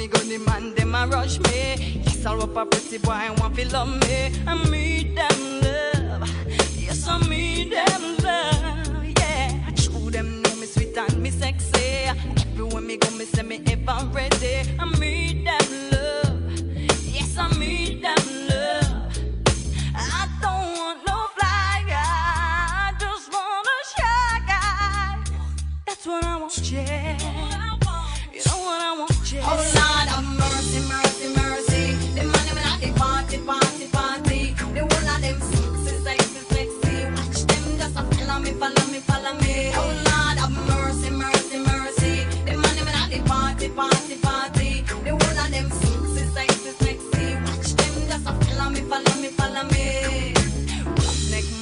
me go the man them a rush me. Yes, I'll up a pretty boy and want to love me. I meet them love. Yes, I meet them love. Yeah, I chew them know me sweet and me sexy. Everywhere me go, me say me ever ready. I meet them love. Yes, I meet them love. I don't want no fly guy. I just want a shy guy. That's what I want, yeah. You know what I want, yeah. party, party. They of them sexy, sexy, sexy. Watch them just follow me, follow me, follow me.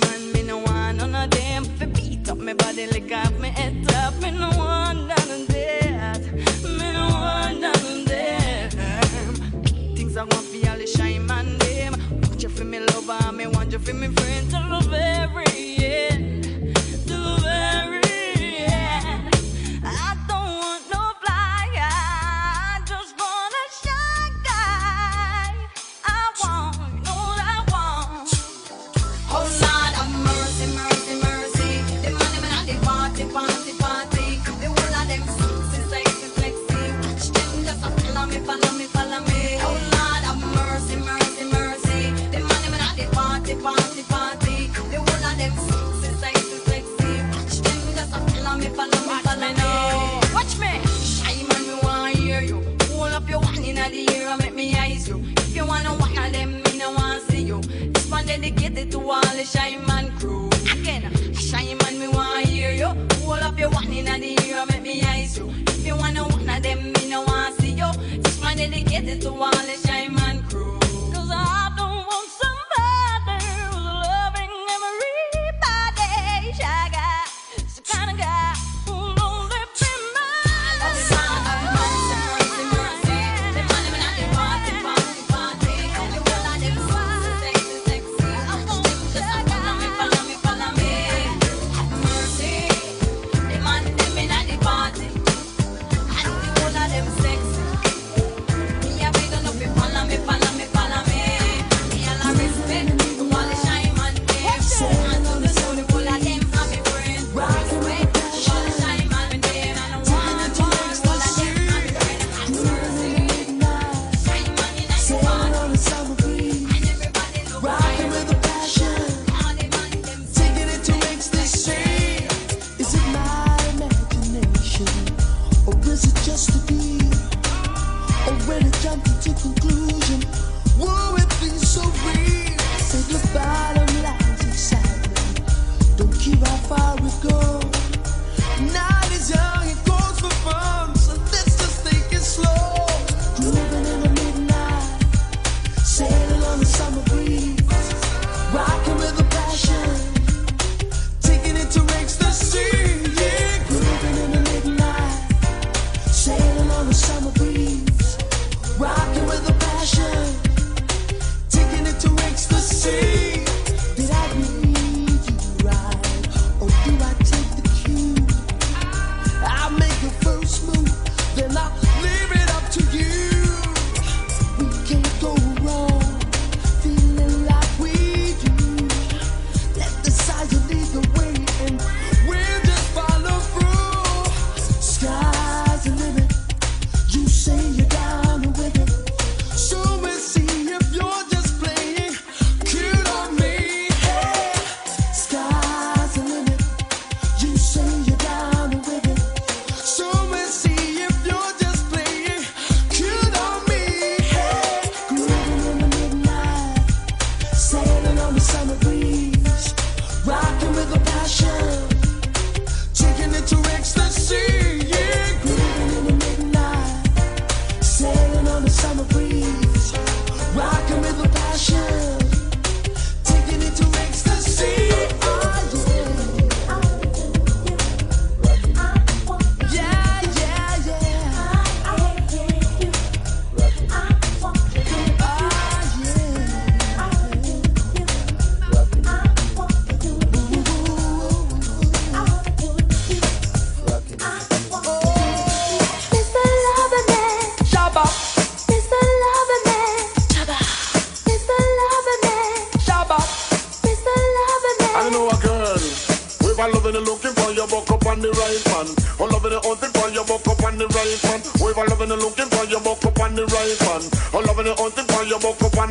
Man, me no want none of them. Beat up me body, lick up me up. Me no want none of. Me no want none of them. Things I want for all the shine my them. Watch you for me lover, me want you for me friend. I love every. want the shine man crew. Again, shine man, me want hear you. Hold up your one in the ear, make me eyes you. If you wanna one of them, me no want see you. This one dedicated to all the shine.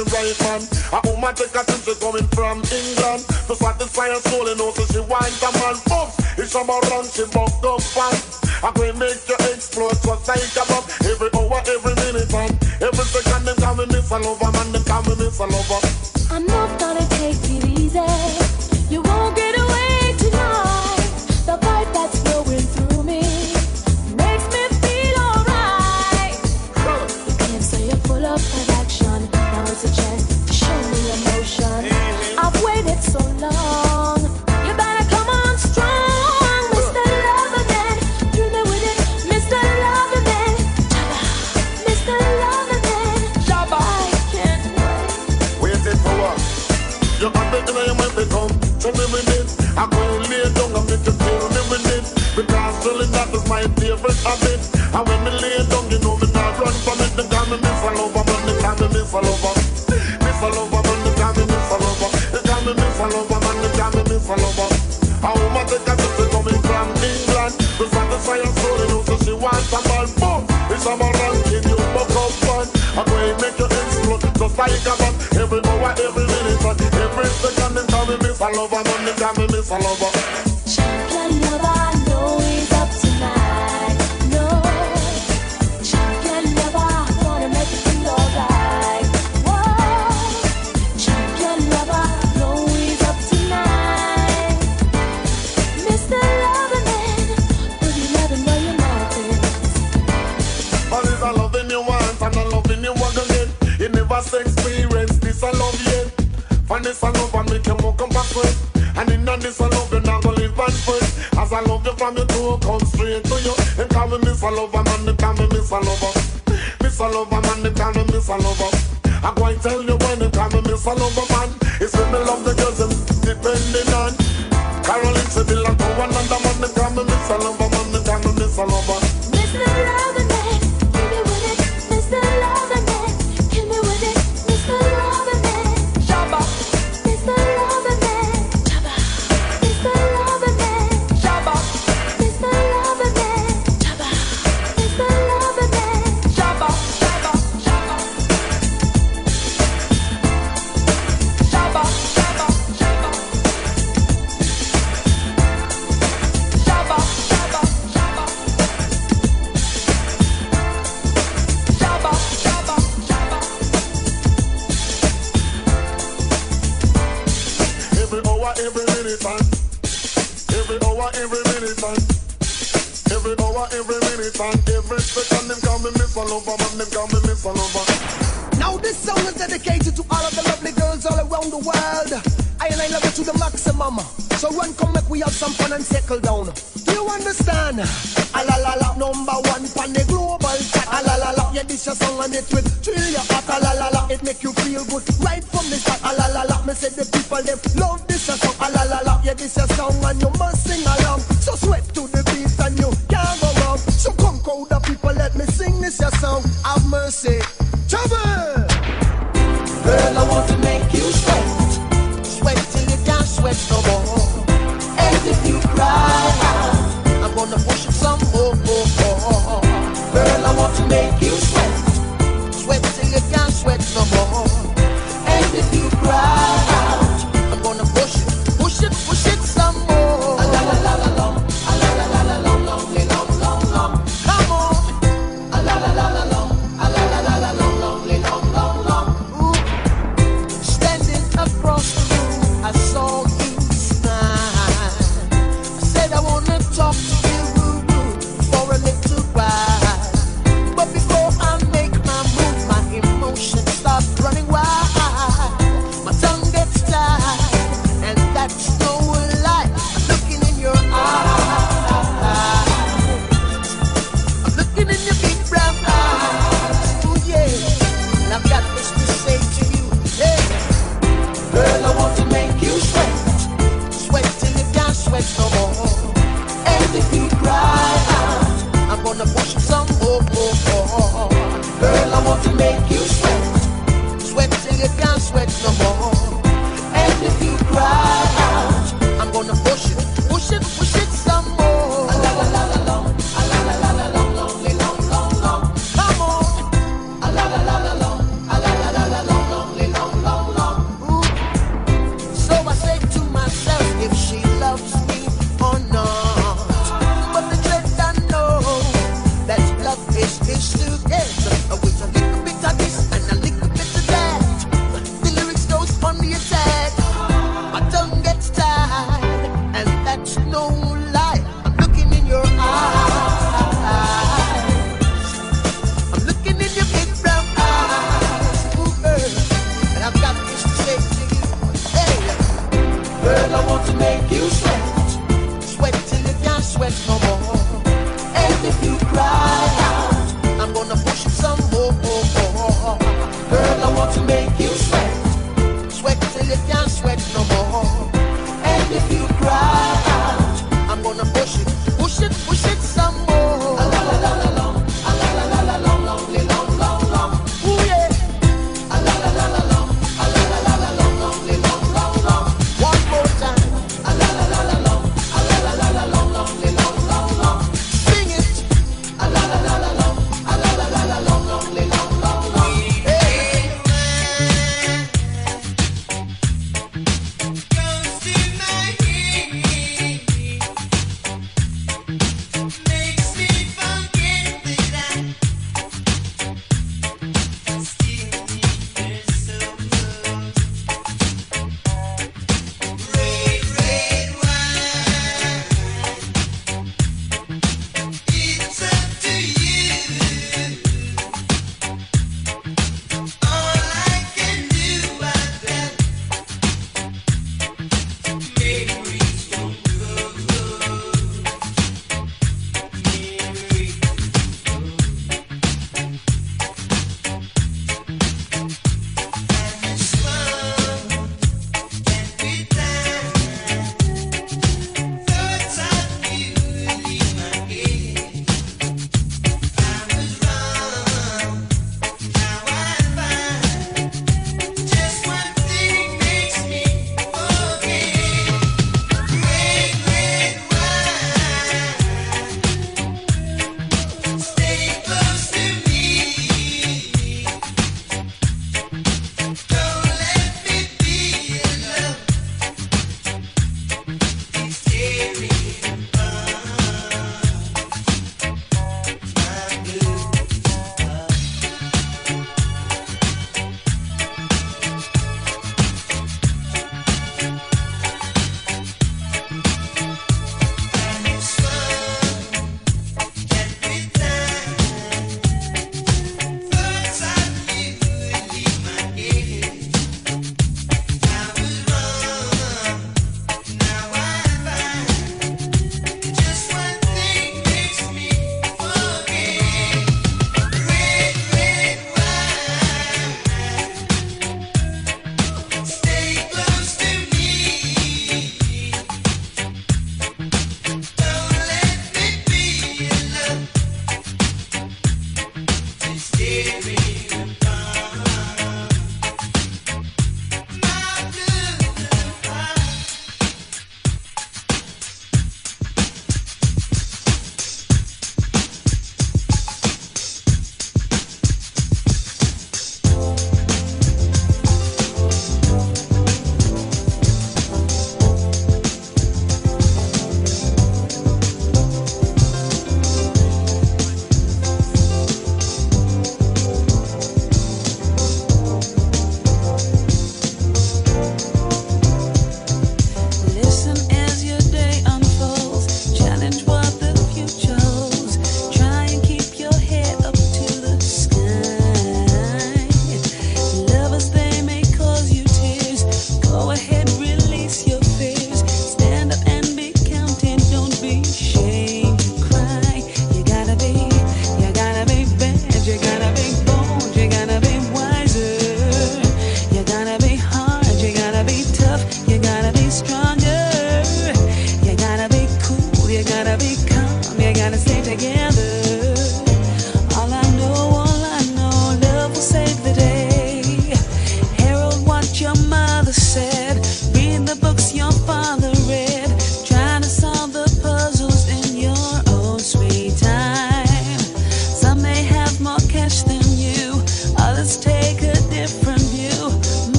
the right man. A woman take a since she coming from England to satisfy her soul and also she wants a man up. It's a run, she bucked up fast. I will make you explode just like a bomb. Every hour, every minute, and every second, them coming, miss a lover, man, them coming, miss a lover. follow one. A la la la, number one pan the global chat. A la la la, yeah, this your song and it with